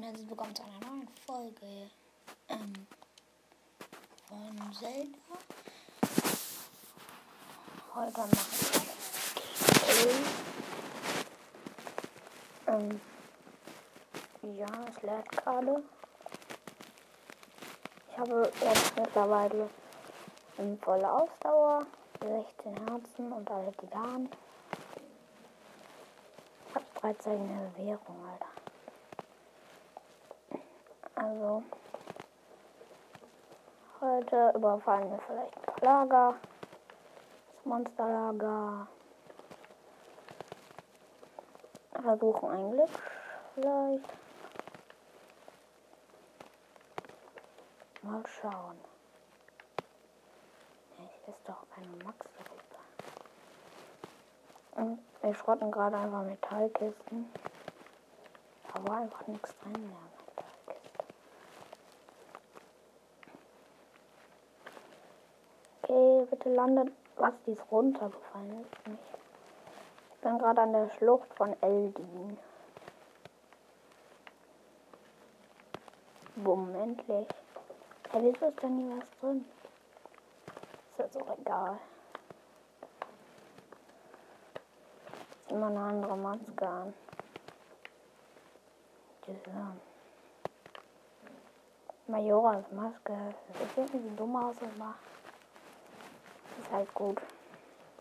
und herzlich willkommen zu einer neuen Folge ähm, von Zelda. Heute machen wir ähm, Ja, es lädt gerade. Ich habe jetzt mittlerweile eine volle Ausdauer, 16 Herzen und alle Titanen. Ich habe bereits eine Währung, Alter. Also, heute überfallen wir vielleicht ein paar Lager. Das Monsterlager. Versuchen ein Glück vielleicht. Mal schauen. Ich ist doch keine Max wir schrotten gerade einfach Metallkisten. Da war einfach nichts drin mehr. Okay, bitte landet. Was, die ist runtergefallen. Ich bin gerade an der Schlucht von Eldin. Bumm, endlich. Ja, wieso ist da nie was drin? Ist jetzt auch egal. Ist immer eine andere Maske an. Diese Majoras Maske. Das sieht irgendwie dumm aus immer ist halt gut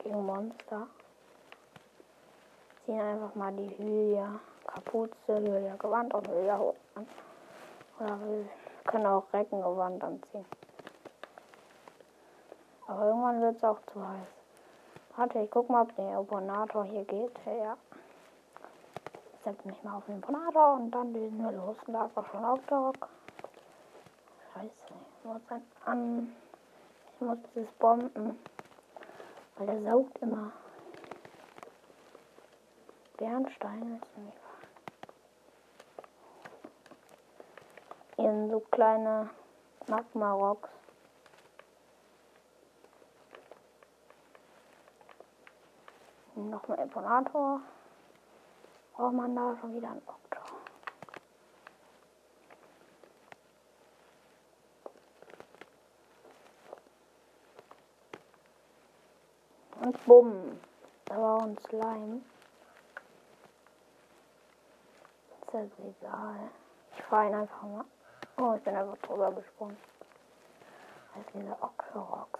gegen Monster. Ziehen einfach mal die Hylia Kapuze, Hylia Gewand und Hylia Hut an. Oder wir können auch Reckengewand anziehen. Aber irgendwann wird es auch zu heiß. Warte, ich guck mal, ob der Imponator hier geht. Ja. Ich setze mich mal auf den Imponator und dann lesen wir los. Da ist auch schon Octorok. Scheiße, ich muss ein an. Ich muss das bomben. Weil der saugt immer. Bernstein ist nicht wahr. Hier sind so kleine Magma-Rocks. Nochmal Imponator. Braucht man da schon wieder einen Oktor. Und bumm. Da war ein Slime. Ist das egal. Ich fahre ihn einfach mal. Oh, ich bin einfach drüber gesprungen. Sind diese Oxorox.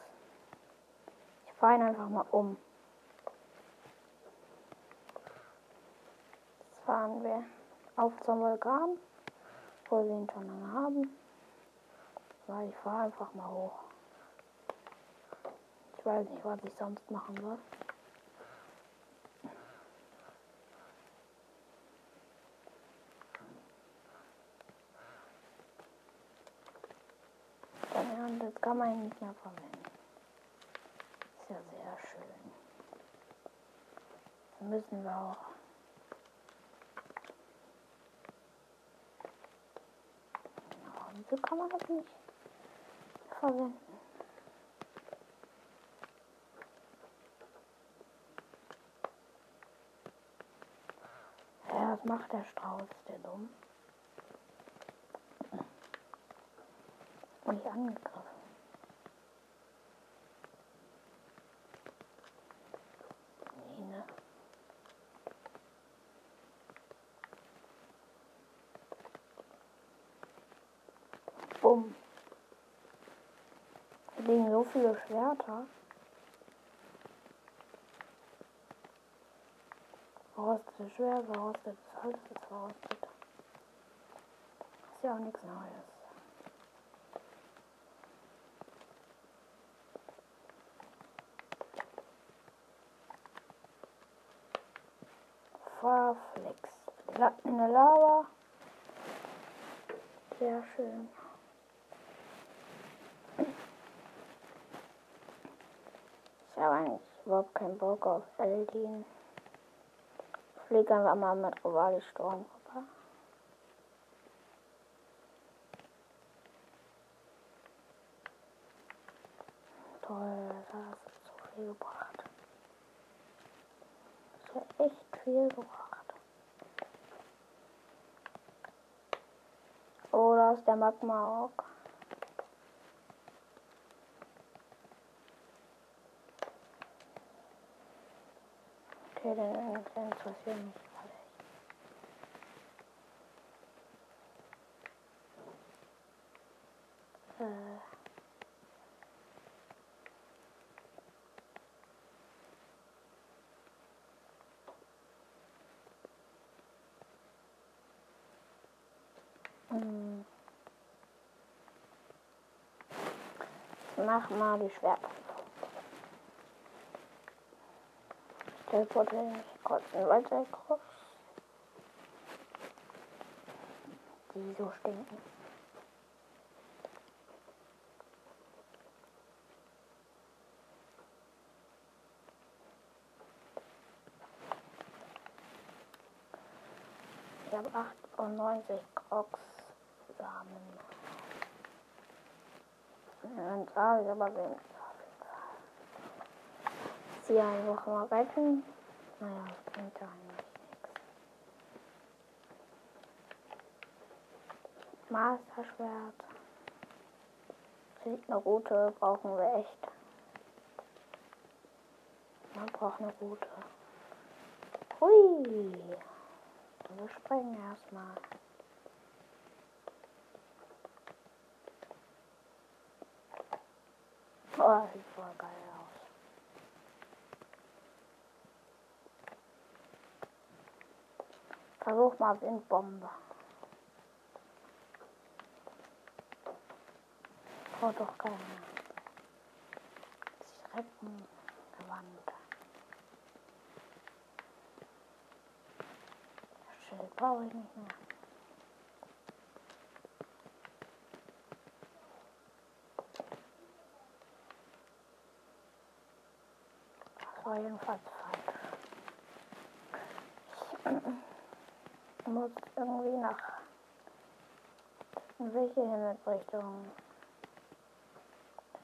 Ich fahre ihn einfach mal um. Jetzt fahren wir auf zum Vulkan, wo wir ihn schon lange haben. Ich fahre einfach mal hoch. Weiß nicht, was ich sonst machen soll. Ja, das kann man nicht mehr verwenden. Ist ja sehr schön. Dann müssen wir auch Wieso kann man das nicht verwenden? was der Strauß, der dumm? Und nicht angegriffen. Ne? Bumm. Hier liegen so viele Schwerter. Verrostete Schwert, verrostetes Holz ist verrostet. Ist ja auch nichts Neues. Farflex. In der Lava. Sehr schön. Ich habe eigentlich überhaupt keinen Bock auf Eldin fliege einfach mal mit Rivali Sturm rüber. Toll, das hat so viel gebracht. Das hat echt viel gebracht. da ist der Magma auch. Okay, den, den interessiert mich gerade echt. Äh. Hm. Mach mal die Schwertprüfung. Ich teleportiere mich in den Waldseilkurs. Die so stinken. Ich habe 98 Crocs Samen. Dann sage ich aber Fall. Sie einfach mal retten. Naja, das bringt ja eigentlich nichts. Masterschwert. Eine Route, brauchen wir echt. Man braucht eine Route. Hui. Wir springen erstmal. Oh, sieht voll geil aus. Versuch mal Windbombe. Oh, doch keine. Schreckengewand. Schild brauche ich nicht mehr. Das war jedenfalls falsch. Ich muss irgendwie nach in welche Himmelsrichtung?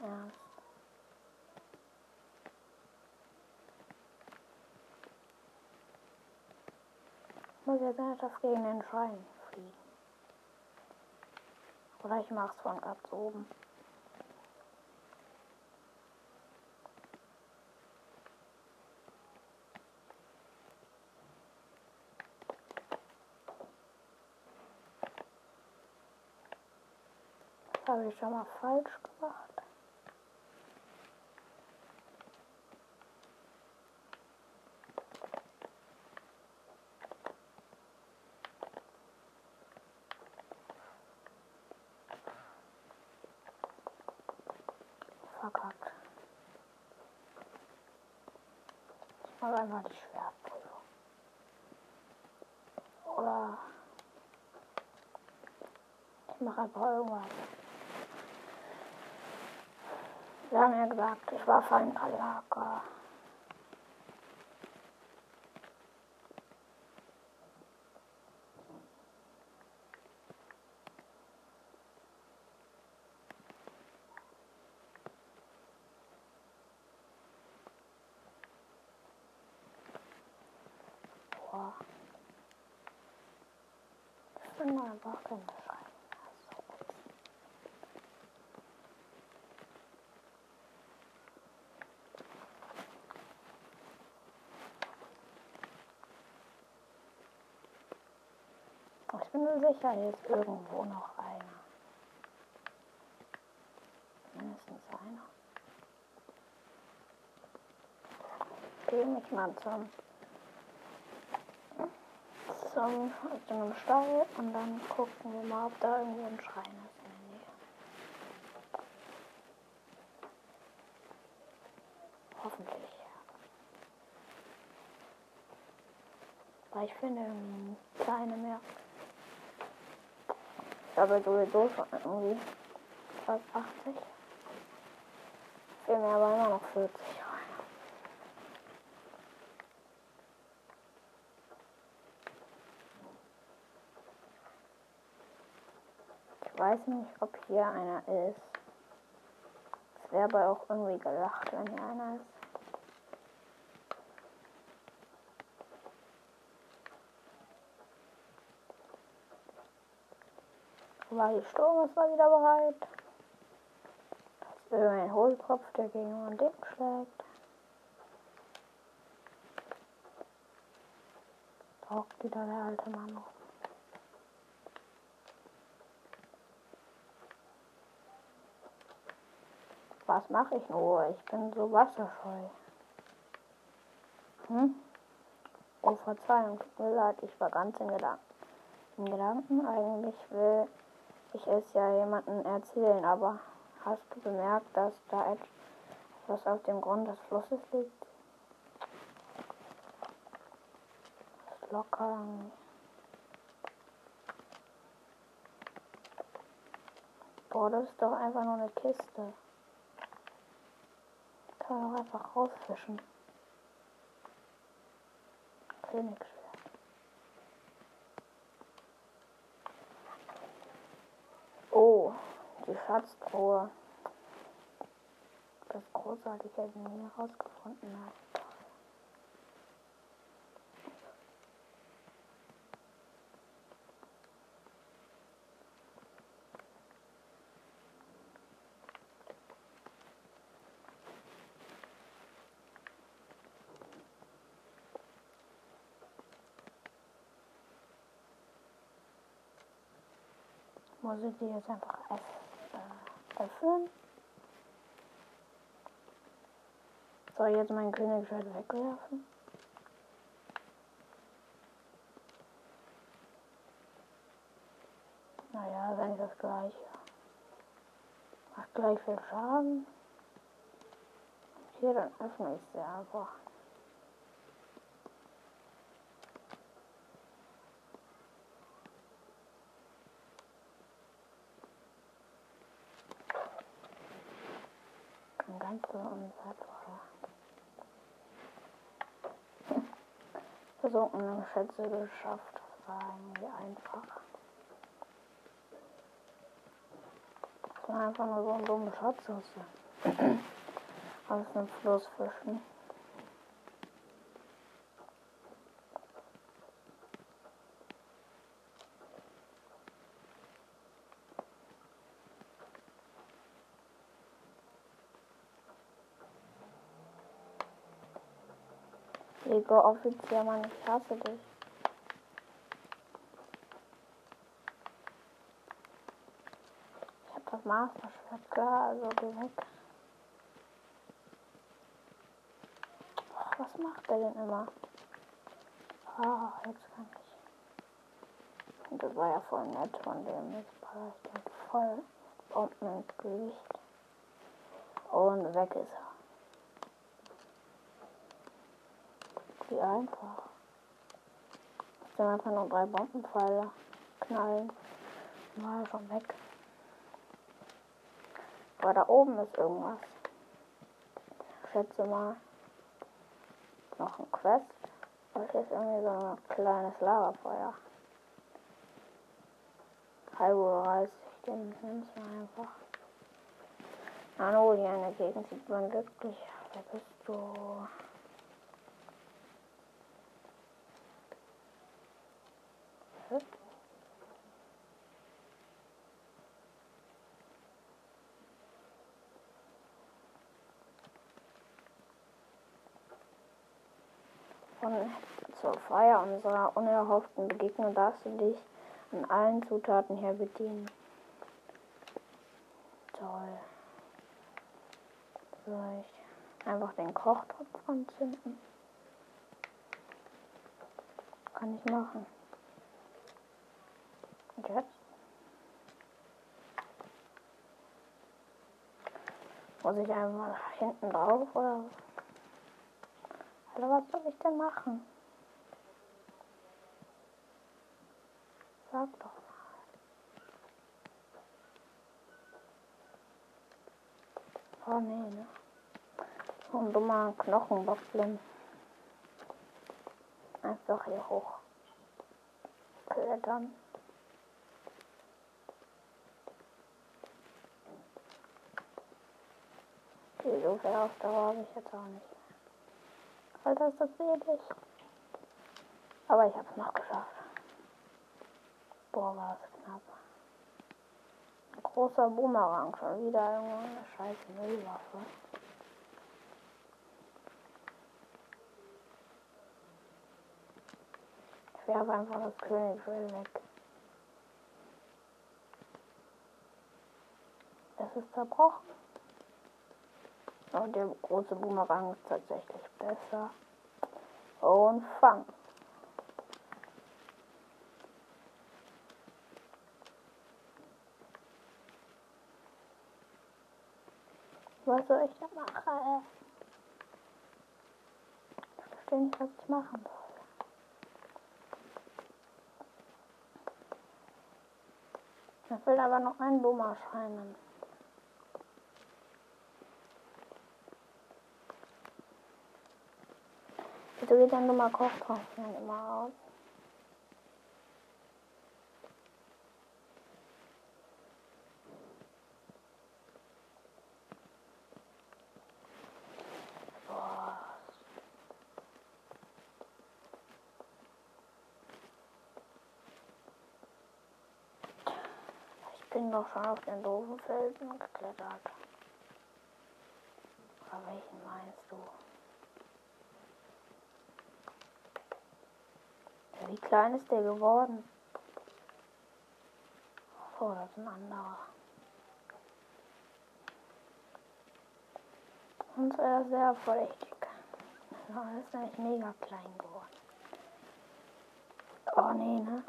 Erst. Ich muss jetzt einfach gegen den Schrein fliegen. Oder ich mach's von ganz oben. Das habe ich schon mal falsch gemacht. Verkackt. Ich mache einfach die Schwertprüfung. Oder ich mache einfach irgendwas. Wir haben ja gesagt, ich war Feinanlager. Boah. Ich finde einfach keine Schreiben. So gut. Hier ist irgendwo noch einer. Mindestens einer. Gehe mich mal zum, zum, zu Stall und dann gucken wir mal, ob da irgendwo ein Schrein ist in der Nähe. Hoffentlich. Weil ich finde keine mehr. Habe sowieso schon irgendwie fast 80. Fehlen mir aber immer noch 40 rein. Ich weiß nicht, ob hier einer ist. Es wäre aber auch irgendwie gelacht, wenn hier einer ist. Weil Sturm ist mal wieder bereit. Das ist irgendein Hohlkopf, der gegen ein Ding schlägt. Taucht wieder der alte Mann auf. Was mache ich nur? Ich bin so wasserscheu. Hm? Oh, Verzeihung, tut mir leid, ich war ganz in Gedanken. In Gedanken eigentlich will ich es ja jemandem erzählen, aber hast du bemerkt, dass da etwas auf dem Grund des Flusses liegt? Ist locker. Boah, das ist doch einfach nur eine Kiste. Kann man doch einfach rausfischen. Königsschwert. Oh, die Schatztruhe. Das großartige nie herausgefunden hat. Muss ich die jetzt einfach äh, öffnen? Soll ich jetzt mein Königsschwert wegwerfen? Naja, wenn ich das gleiche. Macht gleich viel Schaden. Hier, dann öffne ich sie einfach. Ganz so unwertvoll. Versunkene Schätze geschafft. Das war irgendwie einfach. Das war einfach nur so ein dummer Schatz aus, aus dem Fluss fischen. Lego offiziell, Mann, ich hasse dich. Ich hab das Master-Schwert, klar, also geh weg. Was macht der denn immer? Ah, jetzt kann ich. Und das war ja voll nett von dem. Jetzt baller ich den voll Bomben ins Gesicht. Und weg ist er. Wie einfach. Ich soll einfach nur drei Bombenpfeile knallen. Mal schon weg. Aber da oben ist irgendwas. Ich schätze mal. Noch ein Quest. Und hier ist irgendwie so ein kleines Lagerfeuer. Halbo 30, den nimm's mal einfach. Hallo, hier in der Gegend sieht man wirklich. Wer bist du? Von zur Feier unserer unerhofften Begegnung darfst du dich an allen Zutaten hier bedienen. Toll. Soll ich einfach den Kochtopf anzünden? Kann ich machen. Jetzt? Muss ich einmal hinten drauf oder? Alter, was soll ich denn machen? Sag doch mal. Oh nee, ne? So ein dummer Knochenbockblin. Einfach hier hoch. Klettern. Okay, so viel Ausdauer habe ich jetzt auch nicht. Alter, ist das wenig. Aber ich habe es noch geschafft. Boah, war es knapp. Großer Boomerang, schon wieder irgendeine scheiß Müllwaffe. Ich werfe einfach das Königreal weg. Es ist zerbrochen. Und der große Boomerang ist tatsächlich besser. Und fang. Was soll ich da machen? Ich verstehe nicht, was ich machen soll. Ich will aber noch einen Bumm erscheinen. Wieso geht dann Nummer Kochtropfen immer aus? Ich bin doch schon auf den doofen Felsen geklettert. Oder welchen meinst du? Wie klein ist der geworden? Oh, das ist ein anderer. Und er ist sehr verdächtig. Er ist nämlich mega klein geworden. Oh nee, ne?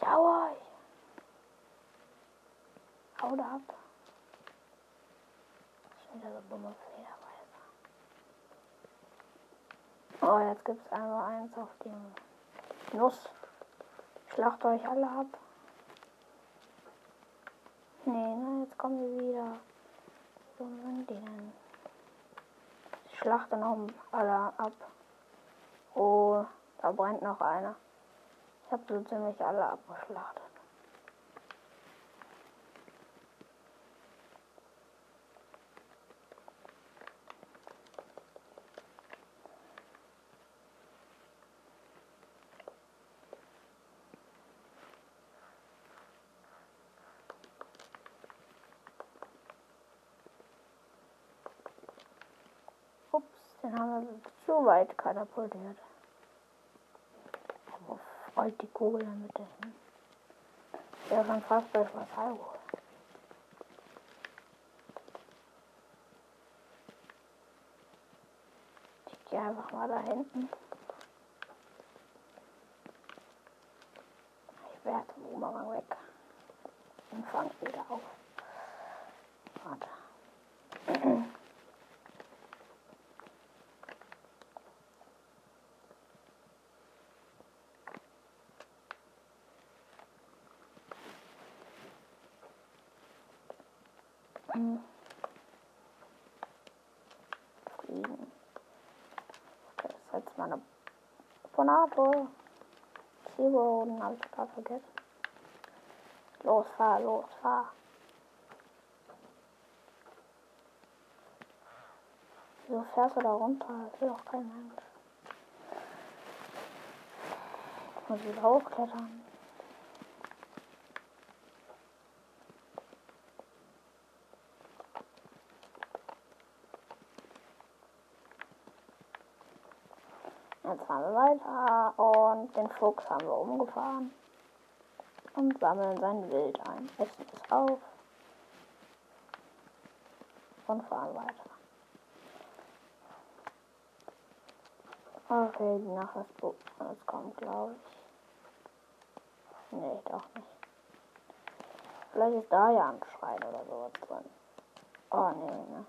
Schau euch! Haut ab! Schon wieder so dumme Flederweise. Oh, jetzt gibt es einmal eins auf dem Nuss. Schlacht euch alle ab. Nee, ne, jetzt kommen wir wieder. Wo sind die denn? Ich schlachte noch alle ab. Oh, da brennt noch einer. Ich habe so ziemlich alle abgeschlachtet. Den haben wir zu weit katapultiert. Wo rollt die Kugel damit hin? Ja, schon fast bei Schwarzhalbo. Ich gehe einfach mal da hinten. Ich werde den Boomerang weg. Und fange wieder auf. Warte. Fliegen. Okay, das ist jetzt meine Bonate. Zielboden habe ich gerade vergessen. Los, fahr, los, fahr. Wieso fährst du da runter? Das will doch kein Mensch. Ich muss wieder hochklettern. Jetzt fahren wir weiter und den Fuchs haben wir umgefahren und sammeln sein Wild ein. Essen es auf und fahren weiter. Okay, die Nacht ist es kommt, glaube ich. Nee, doch nicht. Vielleicht ist da ja ein Schrein oder sowas drin. Oh nee, ne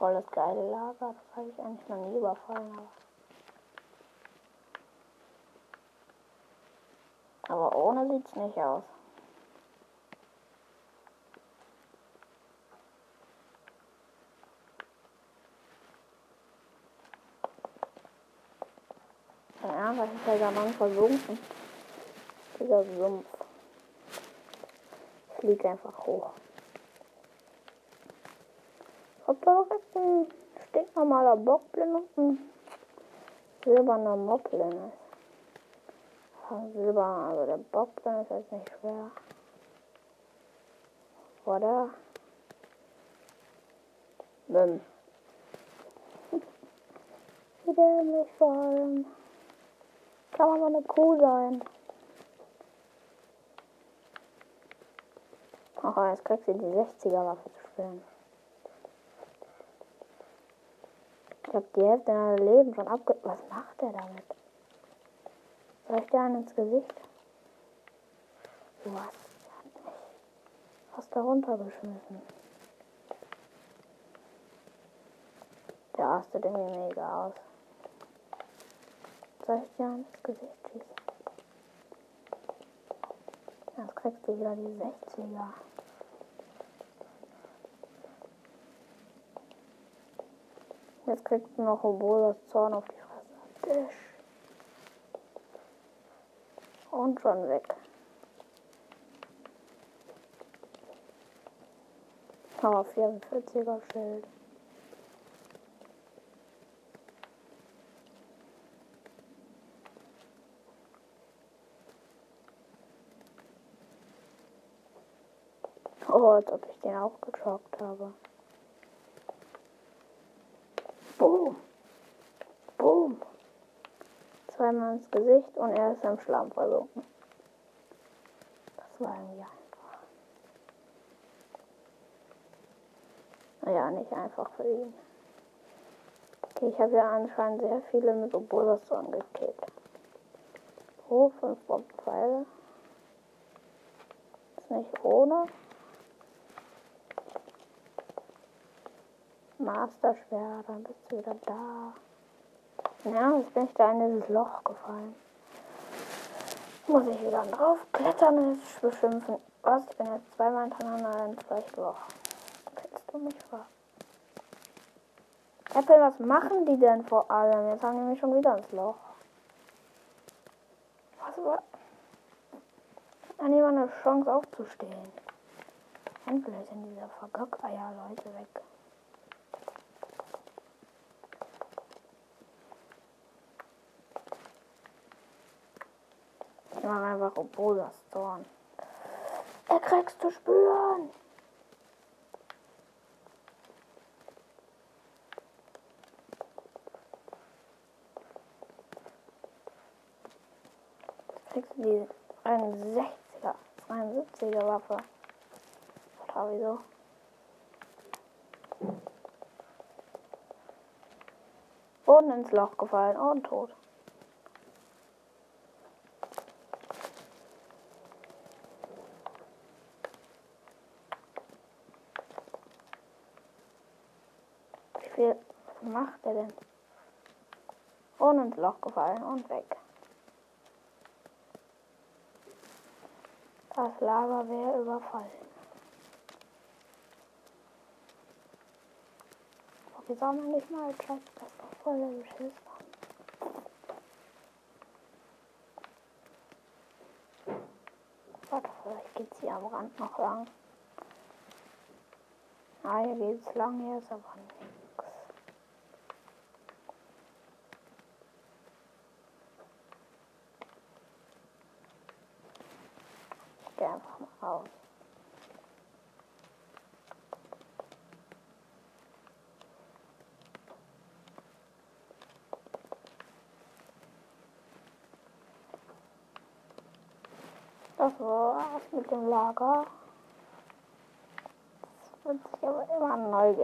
voll das geile Lager. Das habe ich eigentlich noch nie überfallen. Aber, aber ohne sieht es nicht aus. Ja, was ist der Mann versunken? Dieser Sumpf. Ich fliege einfach hoch. Ob da noch jetzt ein stinknormaler Bockblin und ein silberner Moblin ist. Silber, also der dann ist jetzt nicht schwer. Oder? Bim. Wie dämlich vor allem. Kann man so eine Kuh sein. Ach, jetzt kriegst du die 60er Waffe zu spielen. Ich hab die Hälfte deiner Leben schon abge... Was macht der damit? Soll ich dir einen ins Gesicht? Was? Fast da runtergeschmissen. Der rastet irgendwie mega aus. Soll ich dir einen ins Gesicht schießen? Jetzt kriegst du wieder die 60er. Jetzt kriegst du noch Obolas Zorn auf die Fresse. Und schon weg. Aber 44er Schild. Oh, als ob ich den auch geschockt habe. Zweimal ins Gesicht und er ist im Schlamm versunken. Das war irgendwie einfach. Naja, nicht einfach für ihn. Okay, ich habe ja anscheinend sehr viele mit Obolasson gekillt. Oh, fünf Bombpfeile. Ist nicht ohne. Masterschwert, dann bist du wieder da. Ja, jetzt bin ich da in dieses Loch gefallen. Muss ich wieder drauf klettern und beschimpfen. Was? Ich bin jetzt zweimal hintereinander ins gleiche Loch. Kennst du mich vor? Apple, was machen die denn vor allem? Jetzt haben die mich schon wieder ins Loch. Was war? Hat niemand eine Chance aufzustehen? Endlich sind diese Vergöckeier-Leute weg. Ich mache einfach Obolas Zorn. Er kriegst zu spüren. Kriegst du die 61er, 72er Waffe. Oder wieso? Boden ins Loch gefallen und tot. Wie viel denn? Und ins Loch gefallen und weg. Das Lager wäre überfallen. Wir sammeln nicht mal Schatz, das ist doch voll der Beschiss. Warte, vielleicht geht's hier am Rand noch lang. Ah, hier geht's lang, hier ist aber nichts. Ich geh einfach mal raus. Das war's mit dem Lager. Das wird sich aber immer neu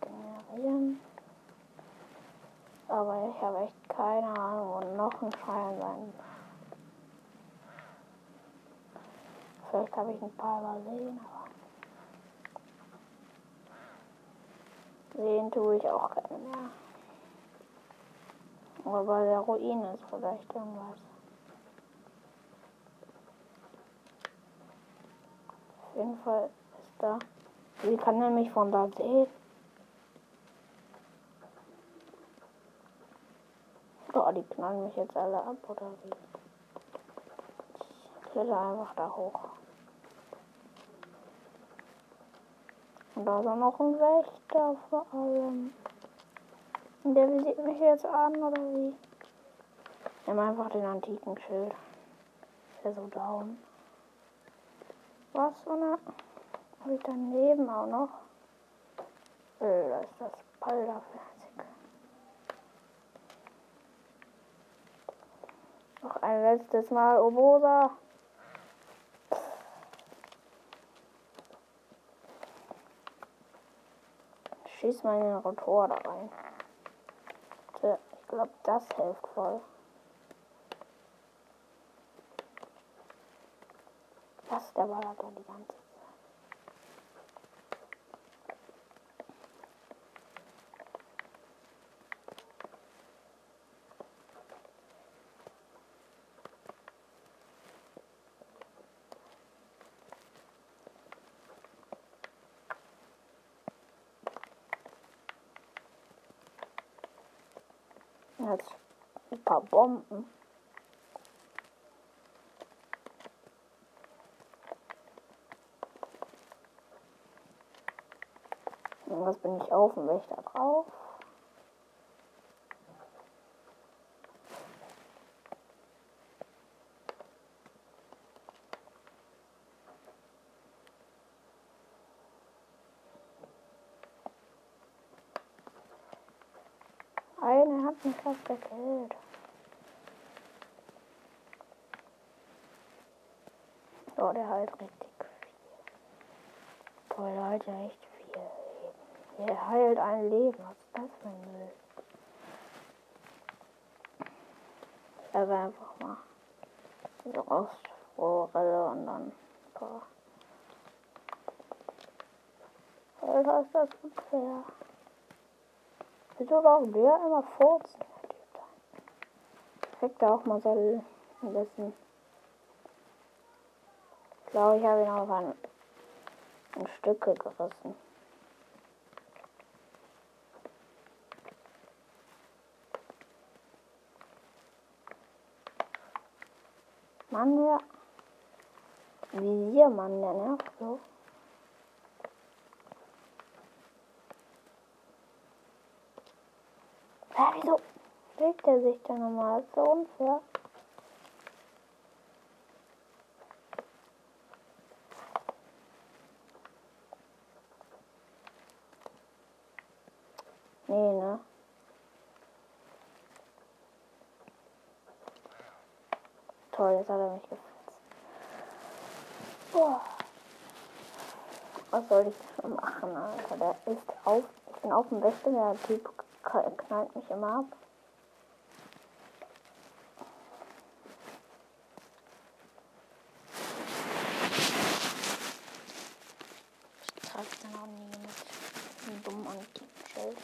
generieren. Aber ich habe echt keine Ahnung, wo noch ein Schrein sein Vielleicht habe ich ein paar übersehen, aber sehen tue ich auch keine mehr. Aber bei der Ruine ist vielleicht irgendwas. Auf jeden Fall ist da. Sie kann nämlich von da sehen. Oh, die knallen mich jetzt alle ab, oder wie? Ich kletter einfach da hoch. Und da ist auch noch ein Wächter vor allem. Und der visiert mich jetzt an, oder wie? Nimm einfach den antiken Schild. Ist so down. Was so eine. Habe ich daneben auch noch? Äh, da ist das Palderfleißig. Noch ein letztes Mal, Obosa. Schieß mal in den Rotor da rein. Ich glaube, das hilft voll. Was, der war da die ganze Zeit. Jetzt ein paar Bomben. Was bin ich auf und welch da drauf? Einer hat mich fast gekillt. Oh, der halt richtig viel. Toll, Leute, echt viel Leben. Der heilt ein Leben. Was ist das für ein Müll? Ich esse einfach mal diese Rostforelle und dann ein paar. Alter, ist das unfair. Wieso darf der immer furzen? Kriegt er auch mal so ein bisschen. Ich glaube, ich habe ihn auch an, an Stücke gerissen. Mann, der Visiermann, der nervt so. Ja, wieso legt er sich denn nochmal? so unfair. Nee, ne? Toll, jetzt hat er mich gefetzt. Boah. Soll ich machen, Alter? Der ist auf. Ich bin auf dem Wächter, der Typ knallt mich immer ab. Ich trage den auch nie mit einem dummen Antiken-Schild.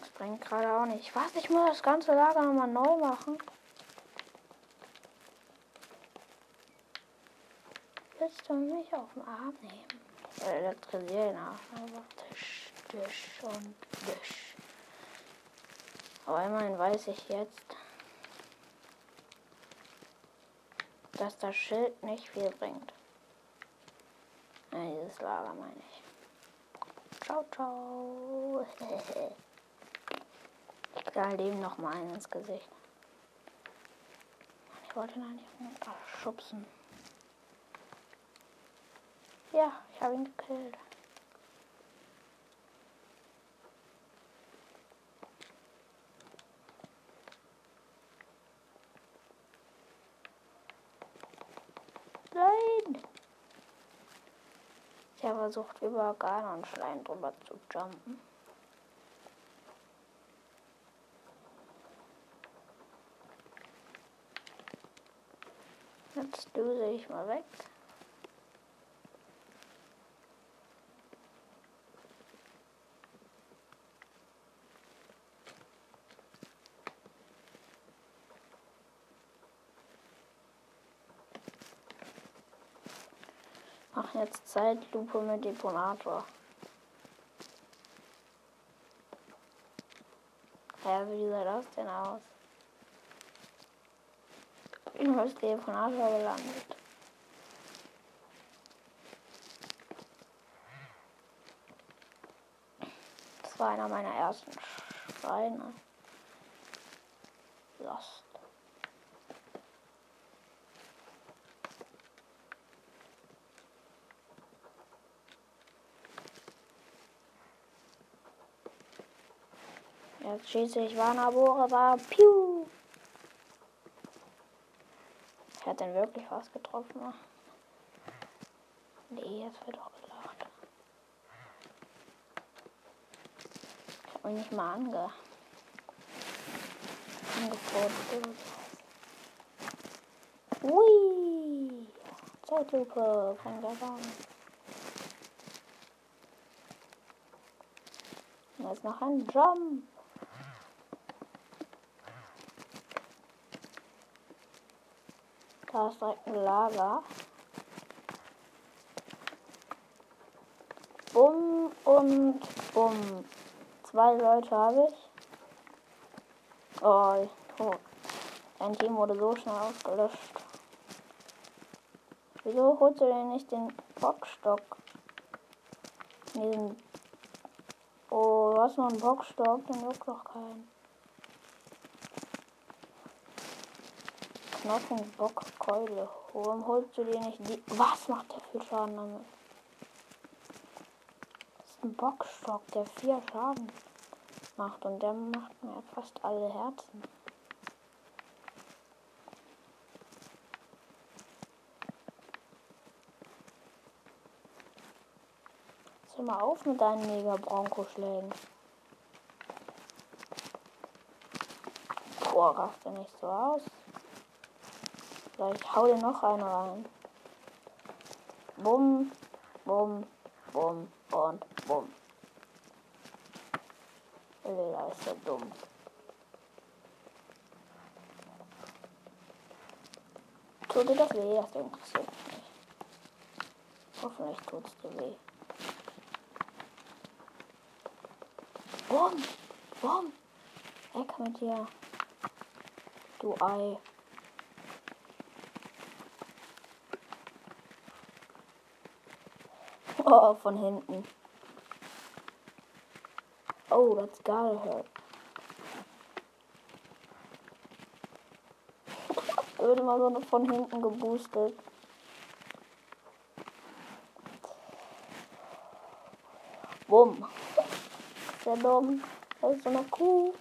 Das bringt gerade auch nicht. Was? Ich muss das ganze Lager nochmal neu machen. Willst du mich auf den Arm nehmen? Ich elektrisiere ihn auch. Aber Tisch, Tisch und Tisch. Aber immerhin weiß ich jetzt, dass das Schild nicht viel bringt. Ja, dieses Lager meine ich. Ciao, ciao. ich knall dem noch mal einen ins Gesicht. Ich wollte ihn eigentlich schubsen. Ja, ich habe ihn gekillt. Nein! Ich habe versucht, über Ganon-Schleim drüber zu jumpen. Jetzt düse ich mal weg. Mach jetzt Zeitlupe mit Deponator. Ja, wie sah das denn aus? Ich bin als Deponator gelandet. Das war einer meiner ersten Schreine. Lost. Jetzt schieße ich Warnabore war. Piu! Ich hat den wirklich was getroffen. Ne? Nee, jetzt wird doch gelacht. Ich hab mich nicht mal ange angefordert. Ui! Zeitlupe von der Bahn. Da ist noch ein Jump. Da ist direkt ein Lager. Bumm und bumm. Zwei Leute habe ich. Oh, tot. Dein Team wurde so schnell ausgelöscht. Wieso holst du denn nicht den Bockstock? Diesen oh, du hast noch einen Bockstock, den juckt doch keinen. Knochen, Bock, Keule. Warum holst du dir nicht die. Was macht der viel Schaden damit? Das ist ein Bockstock, der vier Schaden macht und der macht mir fast alle Herzen. Hör mal auf mit deinen mega Bronco-Schlägen. Boah, raste nicht so aus. Vielleicht hau dir noch eine rein. Bumm, bumm, bumm und bumm. Lila ist ja dumm. Tut dir das weh? Das interessiert mich nicht. Hoffentlich tut es dir weh. Bumm! Bumm! Weg mit dir. Du Ei. Oh, von hinten. Oh, that's gotta hurt. Wird immer so von hinten geboostet. Bumm. Sehr dumm. Da ist so eine Kuh.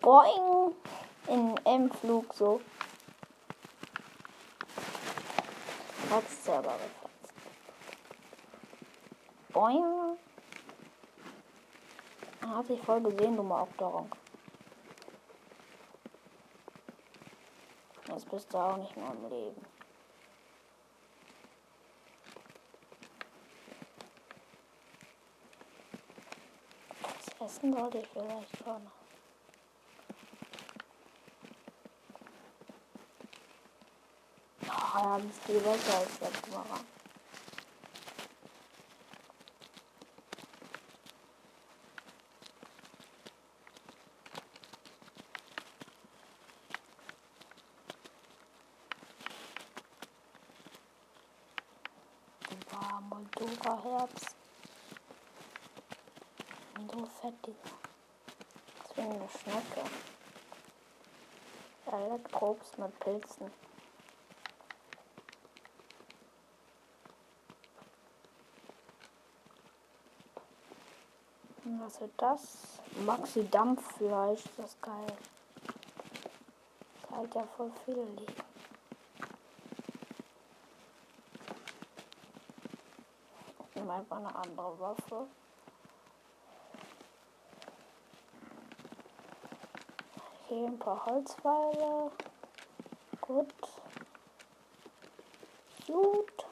Boing. In M-Flug so. Hat's selber gefallen. Boing. Hat sich voll gesehen, du Maukdorong. Jetzt bist du auch nicht mehr im Leben. Das essen sollte ich vielleicht schon. Oh, viel besser als letztes Mal. Moldova-Herz. So fett dieser. Das ist wie eine Schnecke. Elektrops mit Pilzen. Was wird das? Maxi Dampffleisch, das ist geil. Das halt ja voll viele liegen. nehme einfach eine andere Waffe. Hier ein paar Holzpfeile. Gut. Gut.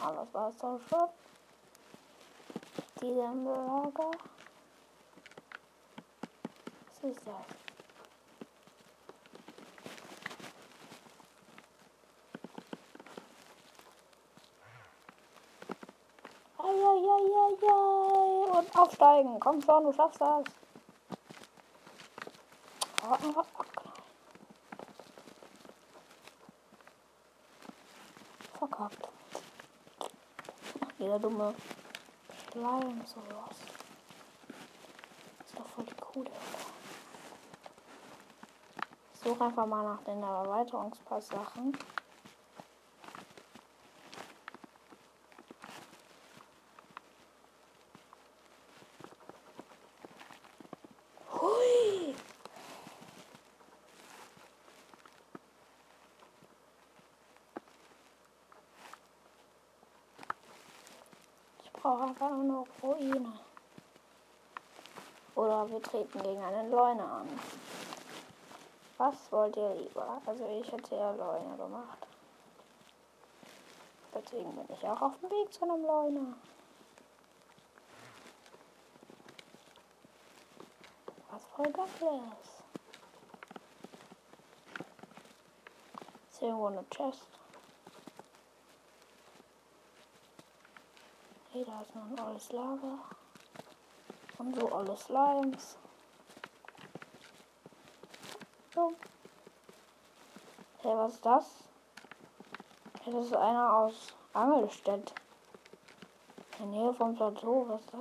Alles war es auch schon. Diese im Lager. Was ist das? Und aufsteigen. Komm schon, du schaffst das. Oh, Verkackt. Ach, jeder dumme Blei und sowas. Das ist doch voll die coole. Ich suche einfach mal nach den Erweiterungspass-Sachen. Noch Ruine. Oder wir treten gegen einen Leune an. Was wollt ihr lieber? Also ich hätte ja Leune gemacht. Deswegen bin ich auch auf dem Weg zu einem Leune. Was voll geil ist. Irgendwo eine Chest? Hey, da ist noch ein alles Lava. Und so alle Slimes. So. Hey, was ist das? Das ist einer aus Angelstedt. In der Nähe vom Plateau. Was ist das?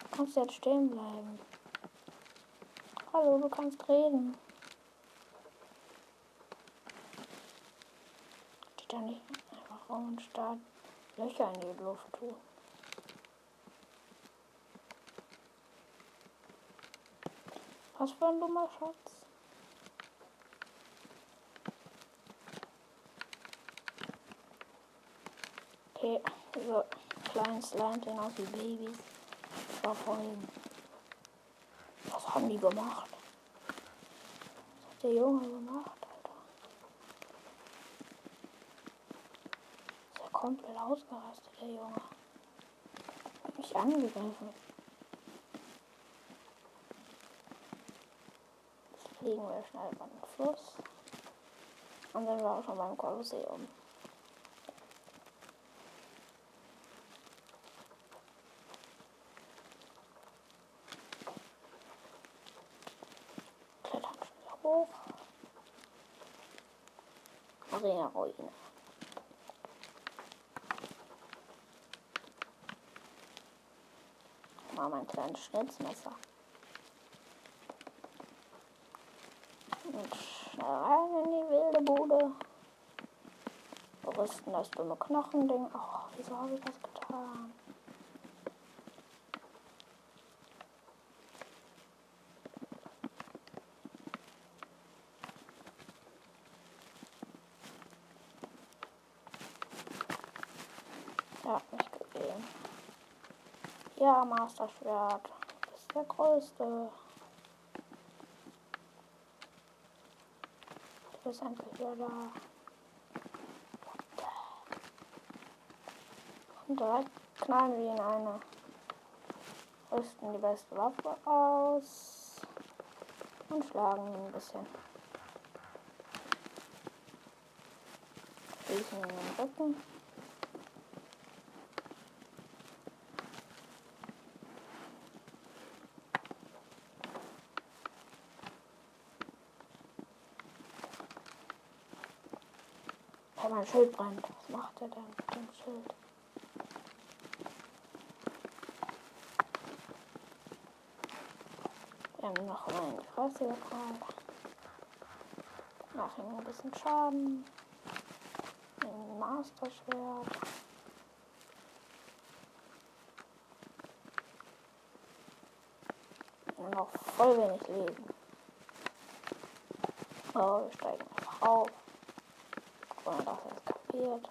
Du kannst jetzt stehen bleiben. Hallo, du kannst reden. Steht da nicht einfach rum und starrt Löcher in die Luft tun. Was für ein dummer Schatz. Okay, diese kleinen Slimes sehen aus wie Babys. Verfolgen. Was haben die gemacht? Was hat der Junge gemacht, Alter? Ist ja komplett ausgerastet, der Junge. Hat mich angegriffen. Jetzt fliegen wir schnell über den Fluss. Und dann wir auch schon beim Kolosseum. Klettern schnell hoch. Arena-Ruine. Mal mein kleines Schnitzmesser. Und rein in die wilde Bude. Rüsten das dumme Knochending. Oh, wieso habe ich das getan? Er hat mich gesehen. Ja, Masterschwert. Das ist der größte. Du bist endlich wieder da. Und direkt knallen wir in eine. Rüsten die beste Waffe aus. Und schlagen ihn ein bisschen. Schießen in den Rücken. Mein Schild brennt. Was macht er denn mit dem Schild? Wir haben noch die Fresse gekommen. Mach ihm ein bisschen Schaden. Ein Masterschwert. Und noch voll wenig Leben. Oh, wir steigen einfach auf. Dass er es kapiert.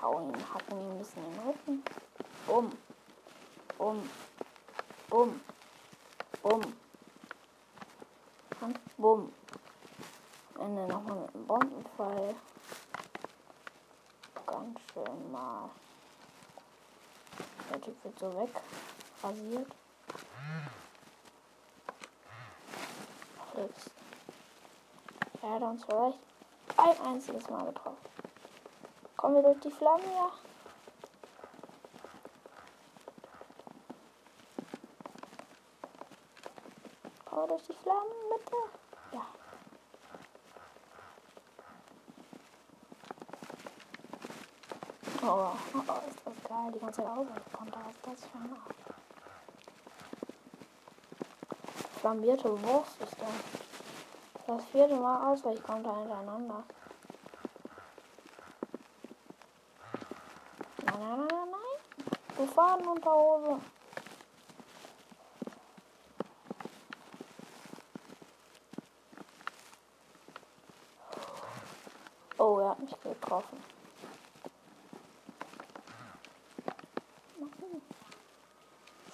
Hau ihn, hacken ihn ein bisschen in den Rücken. Bumm. Bumm. Bumm. Bumm. Und bumm. Am Ende nochmal mit einem Bombenfall. Ganz schön mal. Der Typ wird so weg rasiert. Jetzt. Hat uns vielleicht ein einziges Mal getroffen. Kommen wir durch die Flammen, ja? Kommen wir durch die Flammen, bitte? Ja. Oh, oh, ist das geil. Die ganze ausweichen konnte. Was ist das für ein Arsch? flambierte Wurst ist das? Das vierte Mal Ausweichkonter hintereinander. Nein, nein, nein, nein, nein. Du fahren Unterhose. Oh, er hat mich getroffen.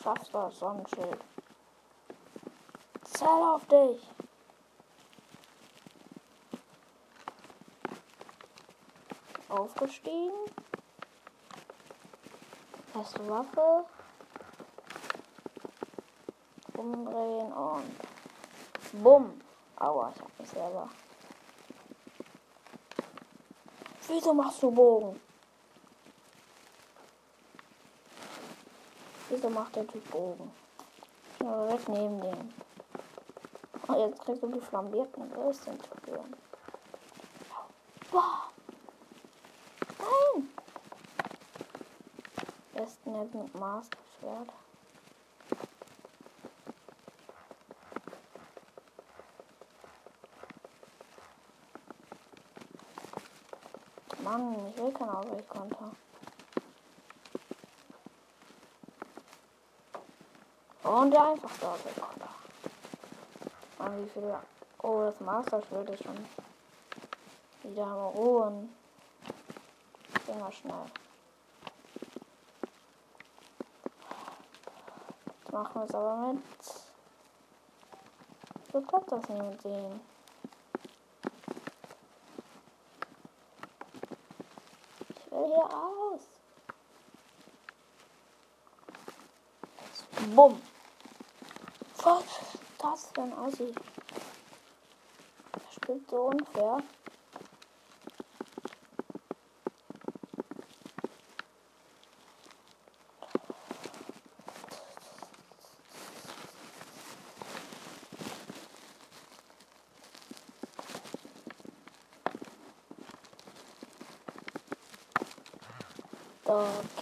Schaffst du das Sonnenschild? Zähl auf dich! Aufgestiegen. Erste Waffe. Umdrehen und bumm. Aua, ich hab mich selber. Wieso machst du Bogen? Wieso macht der Typ Bogen? Ja, direkt neben dem. Und jetzt kriegst du die flambierten Würstchen zu führen. Wow. Nein! Besten jetzt mit Masterschwert. Mann, ich will kein Ausweichkonter. Und der einfachste Ausweichkonter. Mann, wie viele. Oh, das Master-Schwert ist schon wieder am Ruhen. Immer schnell. Machen wir es aber mit. So klappt das nicht mit denen. Ich will hier aus. Bumm. Was das ein Assi? Er spielt so unfair.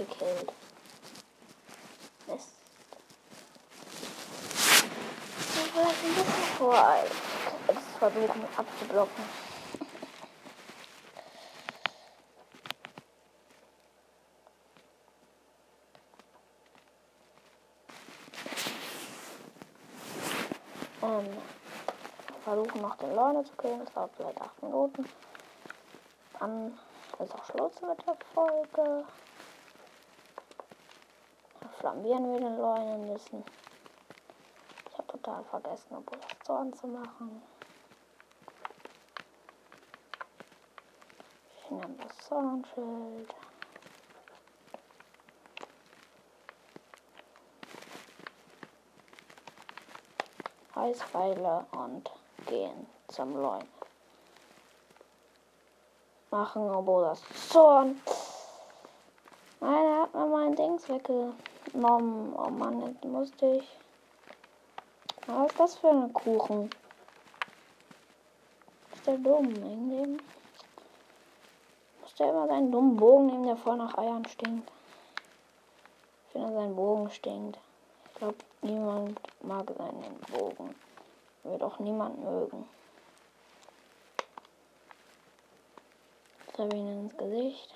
Gekillt. Mist. Ich vielleicht ein bisschen voreilig. Es versuchen abzublocken. Ähm, versuchen noch den Leute zu killen. Das dauert vielleicht 8 Minuten. Dann ist auch Schluss mit der Folge. Flambieren wir den Leuten bisschen. Ich habe total vergessen, obwohl das Zorn zu machen. Ich nehme das Zornschild. Eisbeile und gehen zum Leuen. Machen, obwohl das Zorn. Nein, er hat mir mein Dings weggenommen. Oh Mann, jetzt musste ich. Was ist das für ein Kuchen? Ist der dumm? Irgendwie. Muss der immer seinen dummen Bogen nehmen, der voll nach Eiern stinkt. Ich finde, sein Bogen stinkt. Ich glaube, niemand mag seinen Bogen. Wird auch niemand mögen. Jetzt habe ich ihn ins Gesicht.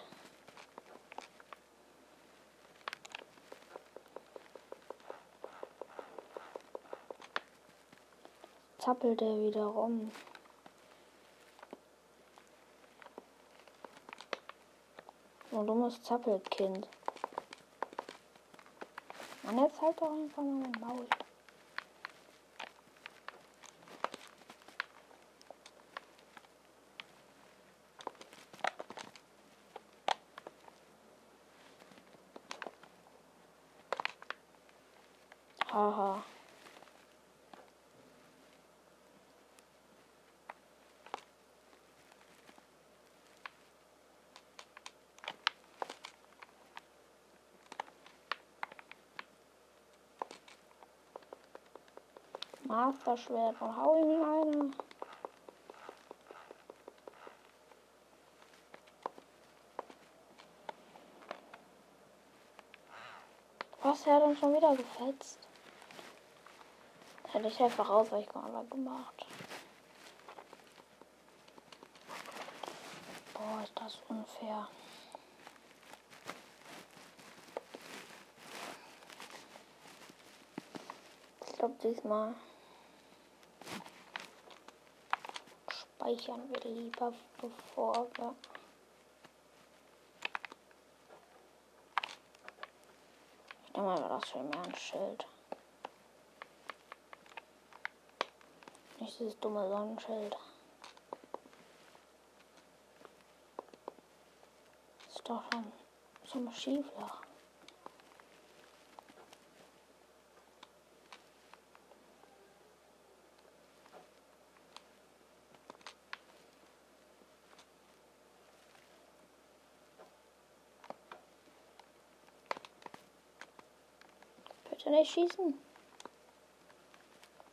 Zappelt er wieder rum. So ein dummes Zappelkind. Mann, jetzt halt doch einfach mal mein Maul. Haha. Masterschwert und hau ihm eine. Was, er hat uns schon wieder gefetzt. Hätte ich einfach Ausweichmanöver gemacht. Boah, ist das unfair. Ich glaube diesmal speichern wir lieber, bevor wir Ich nehme mal das für mehr ein Schild. Nicht dieses dumme Sonnenschild. Ist doch schon zum Schieflach. Bitte nicht schießen.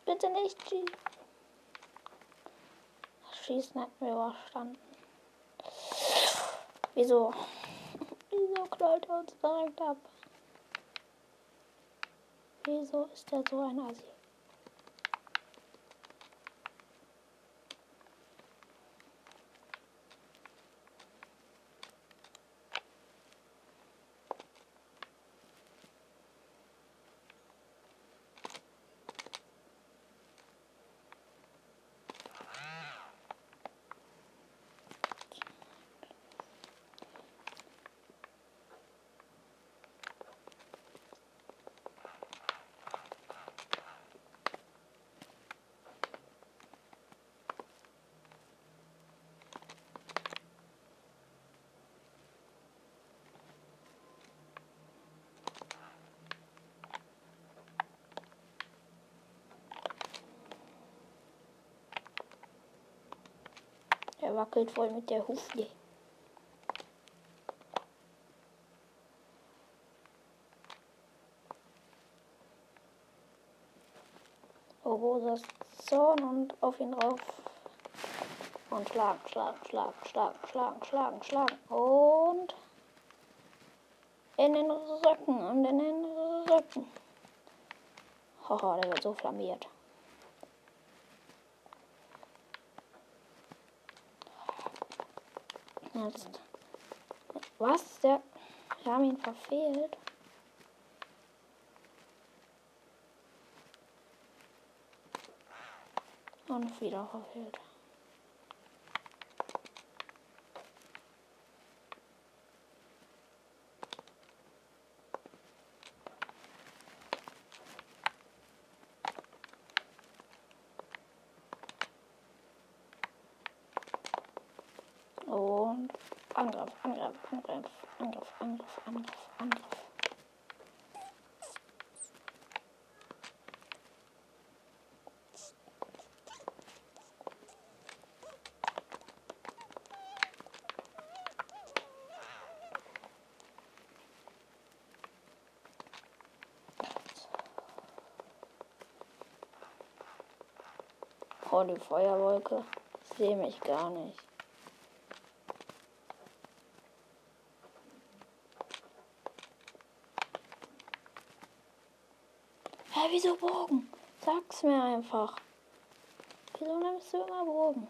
Bitte nicht schießen. Schießen hat mir überstanden. Wieso? Wieso knallt er uns direkt ab? Wieso ist er so ein Assi? Er wackelt voll mit der Hufle. Rosas Zorn und auf ihn drauf. Und schlagen, schlagen, schlagen, schlagen, schlagen, schlagen, schlagen. Und in den Rücken und in den Rücken. Haha, der wird so flammiert. Jetzt. Was? Der. Wir haben ihn verfehlt. Und wieder verfehlt. Und Angriff, Angriff, Angriff, Angriff, Angriff, Angriff. Oh, die Feuerwolke. Ich sehe mich gar nicht. Hä, wieso Bogen? Sag's mir einfach. Wieso nimmst du immer Bogen?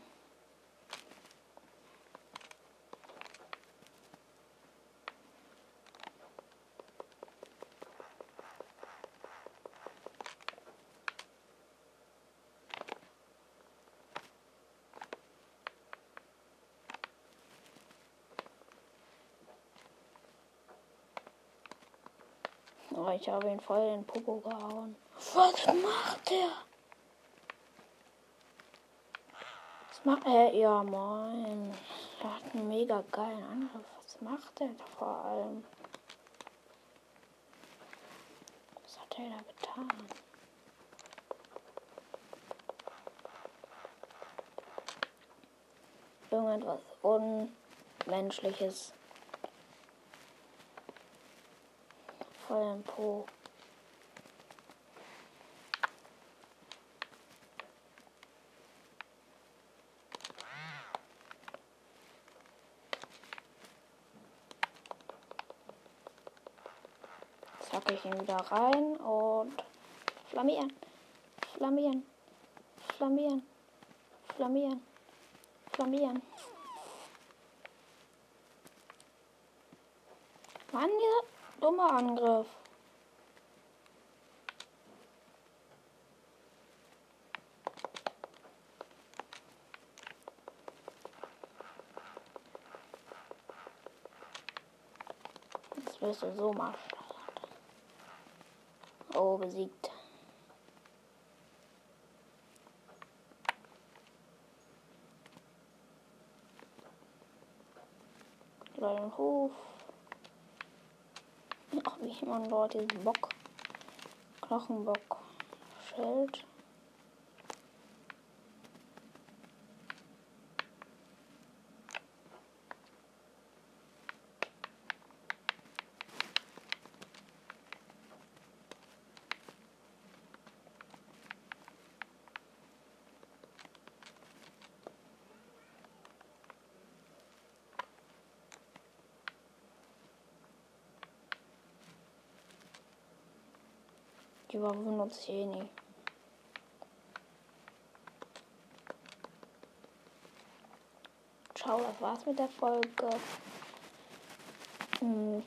Oh, ich habe ihn voll in den Popo gehauen. Was macht der? Was macht er? Ja, moin. Er hat einen mega geilen Angriff. Was macht er da vor allem? Was hat er da getan? Irgendetwas Unmenschliches. Voll im Po. Zack ich ihn wieder rein und flammieren. Flammieren. Flammieren. Flammieren. Flammieren. Mann, dieser dumme Angriff. Jetzt wirst du so mal Oh, besiegt. Den Hof. Ach, wie man dort diesen Bock. Knochenbock. Schild. Die war benutze ich eh nie. Ciao, das war's mit der Folge. Hm.